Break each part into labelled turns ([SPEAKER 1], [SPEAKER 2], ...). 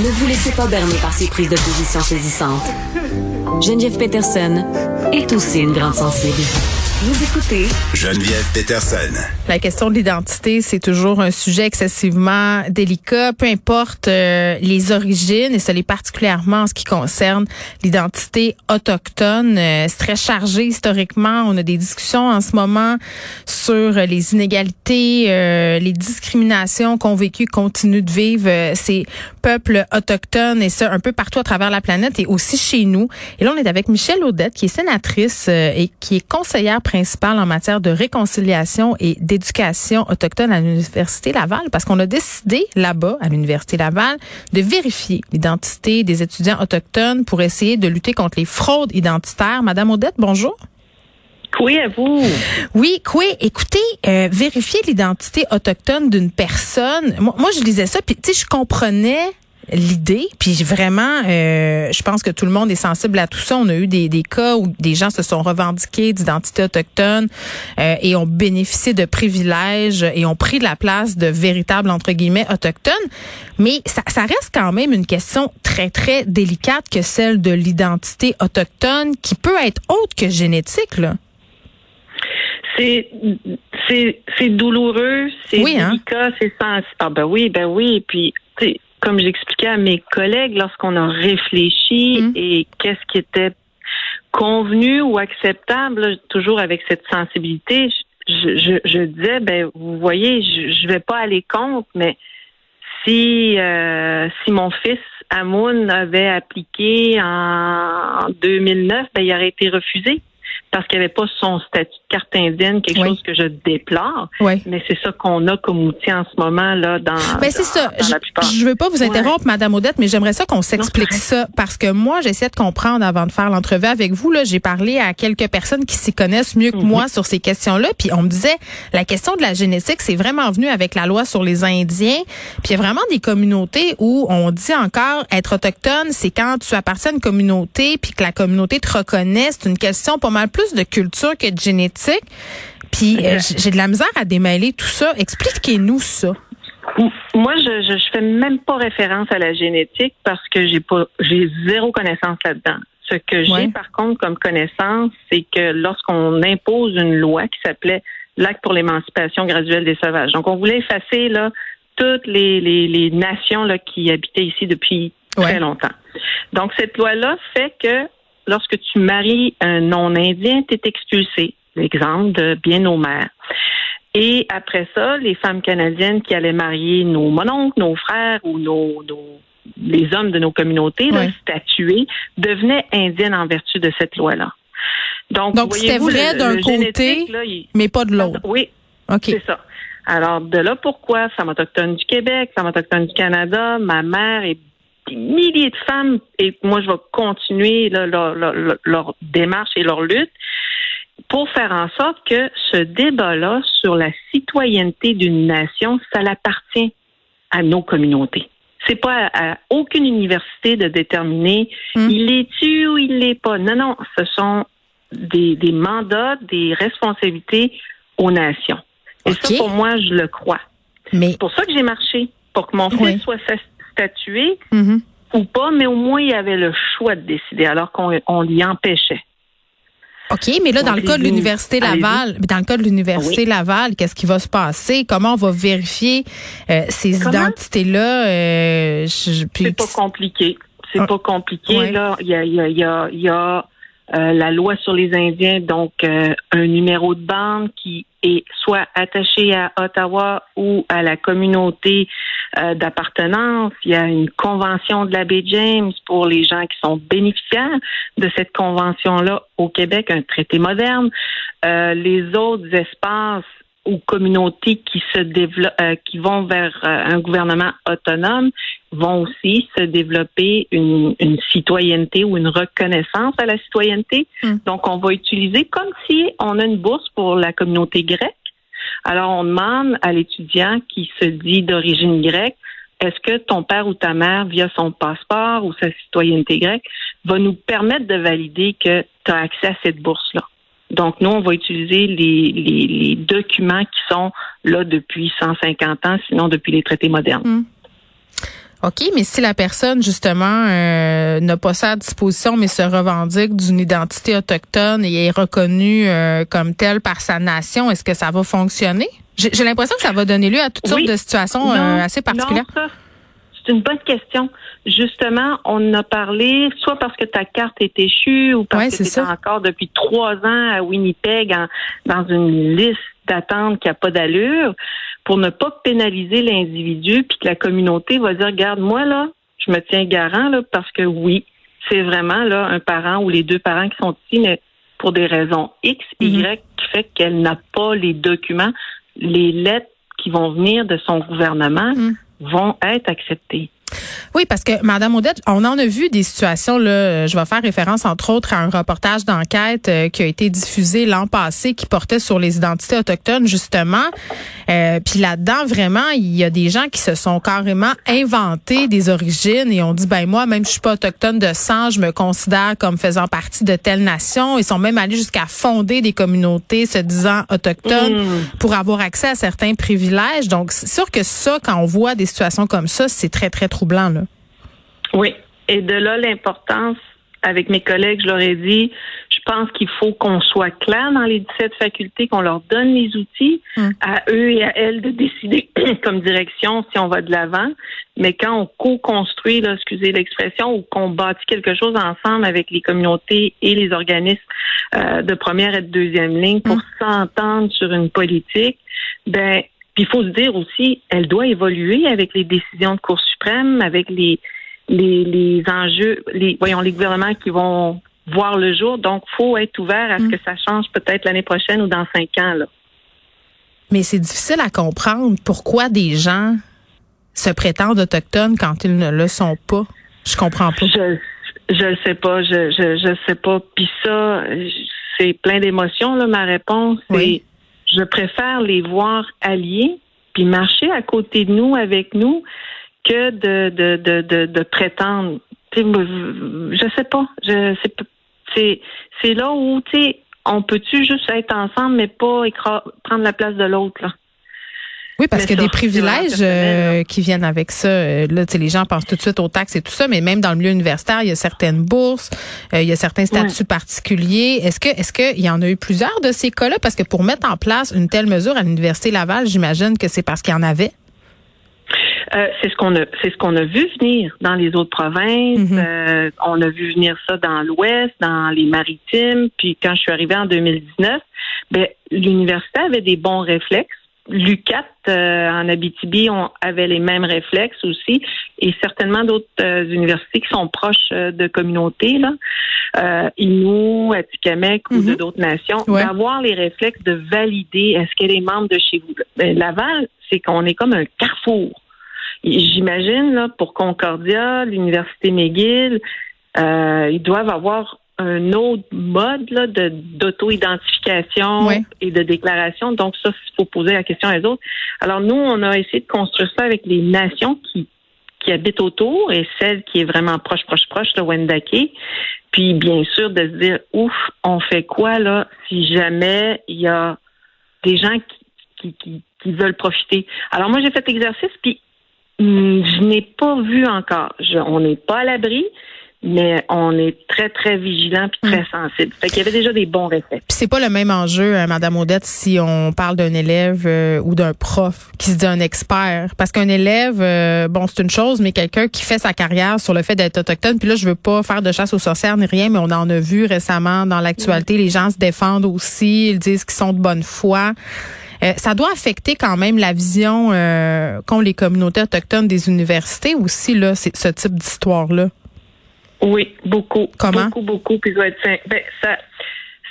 [SPEAKER 1] Ne vous laissez pas berner par ces prises de position saisissantes. Geneviève Peterson est aussi une grande sensible. Vous écoutez
[SPEAKER 2] Geneviève Peterson.
[SPEAKER 3] La question de l'identité, c'est toujours un sujet excessivement délicat, peu importe euh, les origines, et cela est particulièrement en ce qui concerne l'identité autochtone. Euh, c'est très chargé historiquement. On a des discussions en ce moment sur les inégalités, euh, les discriminations qu'ont vécu, continuent de vivre ces peuples autochtones, et ça un peu partout à travers la planète et aussi chez nous. Et là, on est avec Michelle Audette, qui est sénatrice et qui est conseillère principale en matière de réconciliation et d'éducation autochtone à l'Université Laval parce qu'on a décidé là-bas, à l'Université Laval, de vérifier l'identité des étudiants autochtones pour essayer de lutter contre les fraudes identitaires. Madame Odette, bonjour.
[SPEAKER 4] Oui, à vous.
[SPEAKER 3] Oui, quoi. Écoutez, euh, vérifier l'identité autochtone d'une personne. Moi, moi, je lisais ça, puis tu sais, je comprenais l'idée. Puis vraiment, euh, je pense que tout le monde est sensible à tout ça. On a eu des, des cas où des gens se sont revendiqués d'identité autochtone euh, et ont bénéficié de privilèges et ont pris de la place de véritables, entre guillemets, autochtones. Mais ça, ça reste quand même une question très, très délicate que celle de l'identité autochtone qui peut être autre que génétique, là.
[SPEAKER 4] C'est c'est douloureux, c'est
[SPEAKER 3] oui, hein?
[SPEAKER 4] délicat, c'est sens. Ah ben oui, ben oui. Puis comme j'expliquais à mes collègues lorsqu'on a réfléchi
[SPEAKER 3] Mm.
[SPEAKER 4] et qu'est-ce qui était convenu ou acceptable, là, toujours avec cette sensibilité, je, je, je disais, ben vous voyez, je, je vais pas aller contre, mais si euh, si mon fils Amoun avait appliqué en 2009, ben il aurait été refusé parce qu'il n'y avait pas son statut de carte indienne, quelque
[SPEAKER 3] Oui.
[SPEAKER 4] chose que je déplore.
[SPEAKER 3] Oui.
[SPEAKER 4] Mais c'est ça qu'on a comme outil en ce moment là dans.
[SPEAKER 3] Ben c'est ça.
[SPEAKER 4] dans
[SPEAKER 3] Je, je veux pas vous interrompre, Madame Odette, mais j'aimerais ça qu'on s'explique ça parce que moi, j'essaie de comprendre avant de faire l'entrevue avec vous. Là, j'ai parlé à quelques personnes qui s'y connaissent mieux que
[SPEAKER 4] Mhm.
[SPEAKER 3] moi sur ces questions-là, puis on me disait la question de la génétique, c'est vraiment venu avec la loi sur les Indiens. Puis il y a vraiment des communautés où on dit encore être autochtone, c'est quand tu appartiens à une communauté puis que la communauté te reconnaît. C'est une question pas mal plus de culture que de génétique. Puis euh,
[SPEAKER 4] Exact.
[SPEAKER 3] j'ai de la misère à démêler tout ça. Expliquez-nous ça.
[SPEAKER 4] Moi, je, je, je fais même pas référence à la génétique parce que j'ai pas, j'ai zéro connaissance là-dedans. Ce que j'ai,
[SPEAKER 3] Ouais.
[SPEAKER 4] par contre, comme connaissance, c'est que lorsqu'on impose une loi qui s'appelait l'Acte pour l'émancipation graduelle des sauvages. Donc, on voulait effacer là toutes les, les, les nations là qui habitaient ici depuis
[SPEAKER 3] Ouais.
[SPEAKER 4] très longtemps. Donc, cette loi-là fait que lorsque tu maries un non-indien, tu es expulsé. L'exemple de bien nos mères. Et après ça, les femmes canadiennes qui allaient marier nos mononcles, nos frères ou nos, nos- les hommes de nos communautés
[SPEAKER 3] Ouais.
[SPEAKER 4] statués devenaient indiennes en vertu de cette loi-là. Donc,
[SPEAKER 3] Donc, c'était vrai d'un côté,
[SPEAKER 4] génétique, là, il-
[SPEAKER 3] mais pas de l'autre.
[SPEAKER 4] Oui,
[SPEAKER 3] OK.
[SPEAKER 4] c'est ça. Alors, de là pourquoi Femmes autochtones du Québec, Femmes autochtones du Canada, ma mère et des milliers de femmes, et moi, je vais continuer là, leur, leur- leur- leur démarche et leur lutte pour faire en sorte que ce débat-là sur la citoyenneté d'une nation, ça l'appartient à nos communautés. C'est pas à, à aucune université de déterminer
[SPEAKER 3] Hmm.
[SPEAKER 4] il est-tu ou il l'est pas. Non, non, ce sont des, des mandats, des responsabilités aux nations. Et ça, pour moi, je le crois.
[SPEAKER 3] Mais
[SPEAKER 4] C'est pour ça que j'ai marché, pour que mon fils
[SPEAKER 3] Oui.
[SPEAKER 4] soit statué
[SPEAKER 3] mhm.
[SPEAKER 4] ou pas, mais au moins il avait le choix de décider, alors qu'on on lui empêchait.
[SPEAKER 3] OK, mais là, dans le cas de l'Université. Laval, dans le cas de l'Université Laval, qu'est-ce qui va se passer? Comment on va vérifier euh, ces identités-là? Euh,
[SPEAKER 4] C'est pas compliqué. C'est
[SPEAKER 3] Ah.
[SPEAKER 4] pas compliqué.
[SPEAKER 3] Ouais.
[SPEAKER 4] Là, il y a, il y a, il y a, il y a, euh, la loi sur les Indiens, donc euh, un numéro de bande qui est soit attaché à Ottawa ou à la communauté euh, d'appartenance. Il y a une convention de la baie James pour les gens qui sont bénéficiaires de cette convention-là au Québec, un traité moderne. Les autres espaces ou communautés qui se développent, euh, qui vont vers euh, un gouvernement autonome vont aussi se développer une, une citoyenneté ou une reconnaissance à la citoyenneté.
[SPEAKER 3] Mm.
[SPEAKER 4] Donc, on va utiliser comme si on a une bourse pour la communauté grecque. Alors, on demande à l'étudiant qui se dit d'origine grecque, est-ce que ton père ou ta mère, via son passeport ou sa citoyenneté grecque, va nous permettre de valider que tu as accès à cette bourse-là? Donc, nous, on va utiliser les, les, les documents qui sont là depuis 150 ans, sinon depuis les traités modernes.
[SPEAKER 3] Hmm. OK, mais si la personne, justement, euh, n'a pas ça à disposition, mais se revendique d'une identité autochtone et est reconnue euh, comme telle par sa nation, est-ce que ça va fonctionner? J'ai l'impression que ça va donner lieu à toutes sortes de situations euh, assez particulières.
[SPEAKER 4] C'est une bonne question. Justement, on a parlé soit parce que ta carte est échue ou parce que tu es encore depuis trois ans à Winnipeg dans une liste d'attente qui n'a pas d'allure pour ne pas pénaliser l'individu, puis que la communauté va dire, regarde, moi, là, je me tiens garant, là, parce que oui, c'est vraiment, là, un parent ou les deux parents qui sont ici, mais pour des raisons X, Y, mhm. qui fait qu'elle n'a pas les documents, les lettres qui vont venir de son gouvernement mhm. Vont être acceptées.
[SPEAKER 3] Oui, parce que Madame Odette, on en a vu des situations là. Je vais faire référence entre autres à un reportage d'enquête euh, qui a été diffusé l'an passé qui portait sur les identités autochtones justement. Euh, puis là-dedans, vraiment, il y a des gens qui se sont carrément inventés des origines et ont dit ben moi, même je suis pas autochtone de sang, je me considère comme faisant partie de telle nation. Ils sont même allés jusqu'à fonder des communautés se disant autochtones mmh. pour avoir accès à certains privilèges. Donc c'est sûr que ça, quand on voit des situations comme ça, c'est très très troublant là.
[SPEAKER 4] Oui. Et de là, l'importance, avec mes collègues, je leur ai dit, je pense qu'il faut qu'on soit clair dans les 17 facultés, qu'on leur donne les outils hum. à eux et à elles de décider comme direction si on va de l'avant. Mais quand on co-construit, excusez l'expression, ou qu'on bâtit quelque chose ensemble avec les communautés et les organismes euh, de première et de deuxième ligne pour hum. s'entendre sur une politique, ben il faut se dire aussi, elle doit évoluer avec les décisions de Cour suprême, avec les les, les enjeux, les, voyons, les gouvernements qui vont voir le jour. Donc, faut être ouvert à ce mm. que ça change peut-être l'année prochaine ou dans cinq ans. Là.
[SPEAKER 3] Mais c'est difficile à comprendre pourquoi des gens se prétendent autochtones quand ils ne le sont pas. Je comprends pas.
[SPEAKER 4] Je je sais pas, je je je sais pas. Puis ça, c'est plein d'émotions là. Ma réponse, c'est je préfère les voir alliés puis marcher à côté de nous avec nous que de, de, de, de, de prétendre. je sais pas. Je, c'est, c'est là où, tu sais, on peut-tu juste être ensemble, mais pas prendre la place de l'autre, là?
[SPEAKER 3] Oui, parce qu'il y a des privilèges euh, qui viennent avec ça. Euh, là, les gens pensent tout de suite aux taxes et tout ça, mais même dans le milieu universitaire, il y a certaines bourses, euh, il y a certains statuts particuliers. Est-ce que, est-ce qu'il y en a eu plusieurs de ces cas-là? Parce que pour mettre en place une telle mesure à l'université Laval, j'imagine que c'est parce qu'il y en avait.
[SPEAKER 4] Euh, c'est ce qu'on a, c'est ce qu'on a vu venir dans les autres provinces. Mhm. Euh, on a vu venir ça dans l'Ouest, dans les Maritimes. Puis quand je suis arrivée en 2019, ben l'université avait des bons réflexes. L'UCAT euh, en Abitibi on avait les mêmes réflexes aussi, et certainement d'autres universités qui sont proches de communautés, là, euh, Inou, Atikamek ou de mhm. d'autres nations, d'avoir les réflexes de valider est-ce qu'elle est membre de chez vous. Ben, Laval, c'est qu'on est comme un carrefour. J'imagine, là, pour Concordia, l'Université McGill, euh, ils doivent avoir un autre mode là, de, d'auto-identification et de déclaration. Donc, ça, il faut poser la question aux autres. Alors, nous, on a essayé de construire ça avec les nations qui, qui habitent autour et celle qui est vraiment proche, proche, proche, le Wendake. Puis, bien sûr, de se dire, ouf, on fait quoi, là, si jamais il y a des gens qui, qui, qui veulent profiter? Alors, moi, j'ai fait l'exercice, puis Hmm, je n'ai pas vu encore. on n'est pas à l'abri, mais on est très, très vigilant puis très hmm. sensible. Fait qu'il y avait déjà des bons réflexes.
[SPEAKER 3] Puis c'est pas le même enjeu, hein, Madame Odette, si on parle d'un élève euh, ou d'un prof qui se dit un expert. Parce qu'un élève, euh, bon, c'est une chose, mais quelqu'un qui fait sa carrière sur le fait d'être autochtone, puis là, je veux pas faire de chasse aux sorcières ni rien, mais on en a vu récemment dans l'actualité, les gens se défendent aussi, ils disent qu'ils sont de bonne foi. Euh, ça doit affecter quand même la vision euh, qu'ont les communautés autochtones des universités aussi, là, ce type d'histoire-là.
[SPEAKER 4] Oui, beaucoup.
[SPEAKER 3] Comment?
[SPEAKER 4] Beaucoup, beaucoup. Puis être ben, ça,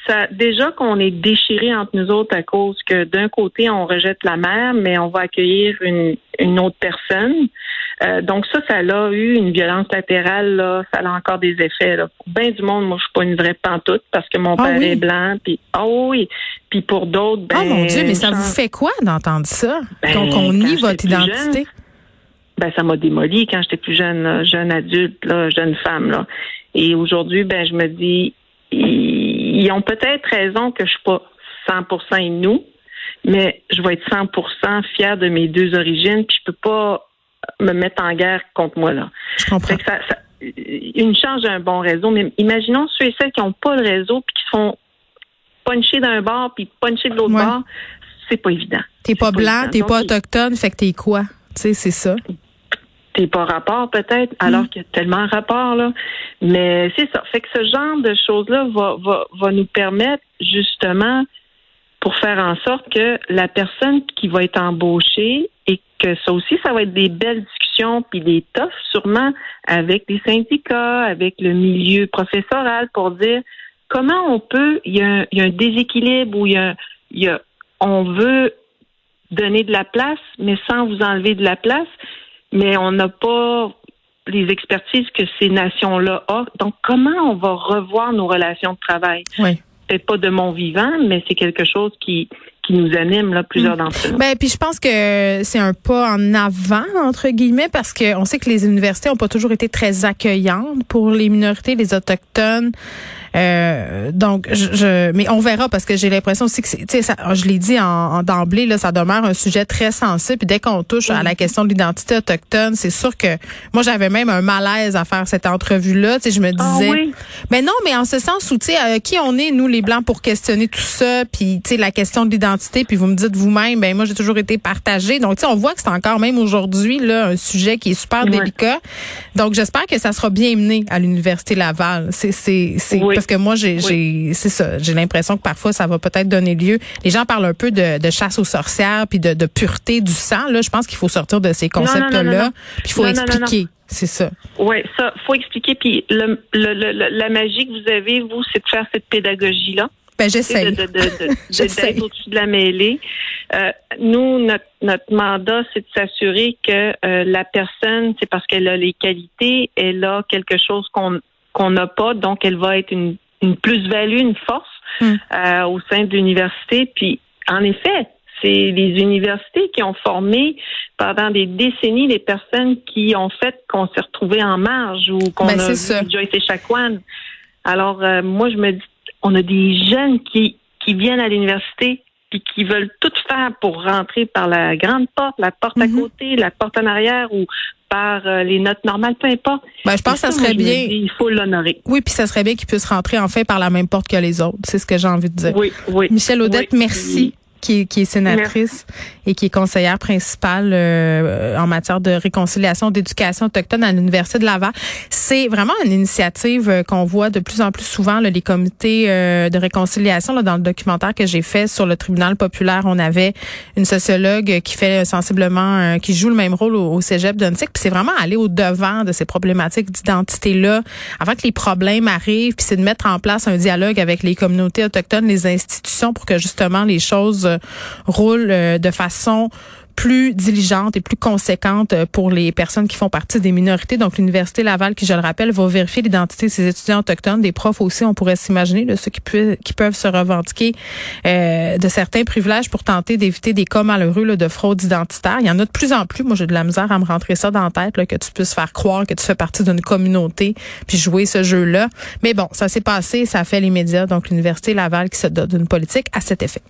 [SPEAKER 4] ça, déjà qu'on est déchiré entre nous autres à cause que d'un côté, on rejette la mère, mais on va accueillir une, une autre personne. Euh, donc ça, ça a eu une violence latérale, là, ça a encore des effets. Là. Pour bien du monde, moi, je suis pas une vraie pantoute parce que mon ah père est blanc. Puis ah oui. Puis pour d'autres, ben.
[SPEAKER 3] Oh mon Dieu, mais ça vous fait quoi d'entendre ça? Ben, Donc on nie votre identité?
[SPEAKER 4] Ben ça m'a démoli quand j'étais plus jeune, jeune adulte, là, jeune femme. Là. Et aujourd'hui, ben je me dis, ils, ont peut-être raison que je suis pas 100% nous, mais je vais être 100% fière de mes deux origines. Puis je peux pas me mettre en guerre contre moi là.
[SPEAKER 3] Je comprends.
[SPEAKER 4] ça, une chance d'un bon réseau, mais imaginons ceux et celles qui n'ont pas de réseau puis qui sont punchés d'un bord puis punchés de l'autre bord, c'est pas évident.
[SPEAKER 3] T'es pas, pas blanc, t'es pas autochtone, fait que t'es quoi? Tu sais, c'est ça.
[SPEAKER 4] T'es pas rapport peut-être, alors mm. qu'il y a tellement de rapport là. Mais c'est ça. Fait que ce genre de choses-là va, va, va nous permettre justement pour faire en sorte que la personne qui va être embauchée et que ça aussi, ça va être des belles discussions puis des toughs sûrement avec les syndicats, avec le milieu professoral pour dire comment on peut, il y a un, déséquilibre où il y a, il y a, on veut donner de la place, mais sans vous enlever de la place, mais on n'a pas les expertises que ces nations-là ont. Donc, comment on va revoir nos relations de travail?
[SPEAKER 3] Oui.
[SPEAKER 4] Peut-être pas de mon vivant, mais c'est quelque chose qui, qui nous anime là plusieurs mm. d'entre nous.
[SPEAKER 3] Ben puis je pense que c'est un pas en avant entre guillemets parce que on sait que les universités ont pas toujours été très accueillantes pour les minorités, les autochtones. Euh, donc, je, mais on verra parce que j'ai l'impression aussi que, tu sais, je l'ai dit en, d'emblée, là, ça demeure un sujet très sensible. Puis dès qu'on touche à la question de l'identité autochtone, c'est sûr que moi j'avais même un malaise à faire cette entrevue-là. Tu sais, je me ah disais, mais ben non, mais en ce sens où, tu sais, euh, qui on est nous les blancs pour questionner tout ça, puis tu sais la question de l'identité, puis vous me dites vous-même, ben moi j'ai toujours été partagée. Donc tu sais, on voit que c'est encore même aujourd'hui là un sujet qui est super délicat. Donc j'espère que ça sera bien mené à l'université Laval. C'est c'est c'est parce que moi, j'ai, c'est ça. J'ai l'impression que parfois, ça va peut-être donner lieu. Les gens parlent un peu de, de chasse aux sorcières puis de, de, pureté du sang. Là, je pense qu'il faut sortir de ces concepts-là. Puis il faut expliquer. C'est ça.
[SPEAKER 4] Oui, ça, faut expliquer. Puis le, le, la magie que vous avez, vous, c'est de faire cette pédagogie-là.
[SPEAKER 3] Ben, j'essaie.
[SPEAKER 4] De, de, d'être au-dessus de la mêlée. Euh, nous, notre, notre mandat, c'est de s'assurer que euh, la personne, c'est parce qu'elle a les qualités, elle a quelque chose qu'on qu'on n'a pas, donc elle va être une, plus-value, une force hmm. euh, au sein de l'université. Puis, en effet, c'est les universités qui ont formé pendant des décennies les personnes qui ont fait qu'on s'est retrouvé en marge ou qu'on ben, a vu Joyce Echaquan. Alors, euh, moi, je me dis, on a des jeunes qui, qui viennent à l'université puis qui veulent tout faire pour rentrer par la grande porte, la porte à mhm. côté, la porte en arrière ou par euh, les notes normales, peu importe.
[SPEAKER 3] Ben, je pense que ça, serait bien.
[SPEAKER 4] il faut l'honorer.
[SPEAKER 3] Oui, puis ça serait bien qu'ils puissent rentrer en fait par la même porte que les autres. C'est ce que j'ai envie de dire.
[SPEAKER 4] Oui, oui.
[SPEAKER 3] Michel Audette, merci qui est, qui est sénatrice et qui est conseillère principale euh, en matière de réconciliation, d'éducation autochtone à l'Université de Laval. C'est vraiment une initiative euh, qu'on voit de plus en plus souvent, là, les comités euh, de réconciliation. Là, dans le documentaire que j'ai fait sur le tribunal populaire, on avait une sociologue qui fait sensiblement, qui joue le même rôle au, cégep d'Untic. Puis c'est vraiment aller au-devant de ces problématiques d'identité-là avant que les problèmes arrivent. Puis c'est de mettre en place un dialogue avec les communautés autochtones, les institutions pour que justement les choses euh, roule euh, de façon plus diligente et plus conséquente euh, pour les personnes qui font partie des minorités. Donc, l'Université Laval, qui, je le rappelle, va vérifier l'identité de ses étudiants autochtones, des profs aussi, on pourrait s'imaginer, de ceux qui, qui peuvent se revendiquer de certains privilèges pour tenter d'éviter des cas malheureux de fraude identitaire. Il y en a de plus en plus. Moi, j'ai de la misère à me rentrer ça dans la tête, là, que tu puisses faire croire que tu fais partie d'une communauté puis jouer ce jeu-là. Mais bon, ça s'est passé, ça a fait les médias. Donc, l'Université Laval qui se donne d'une politique à cet effet.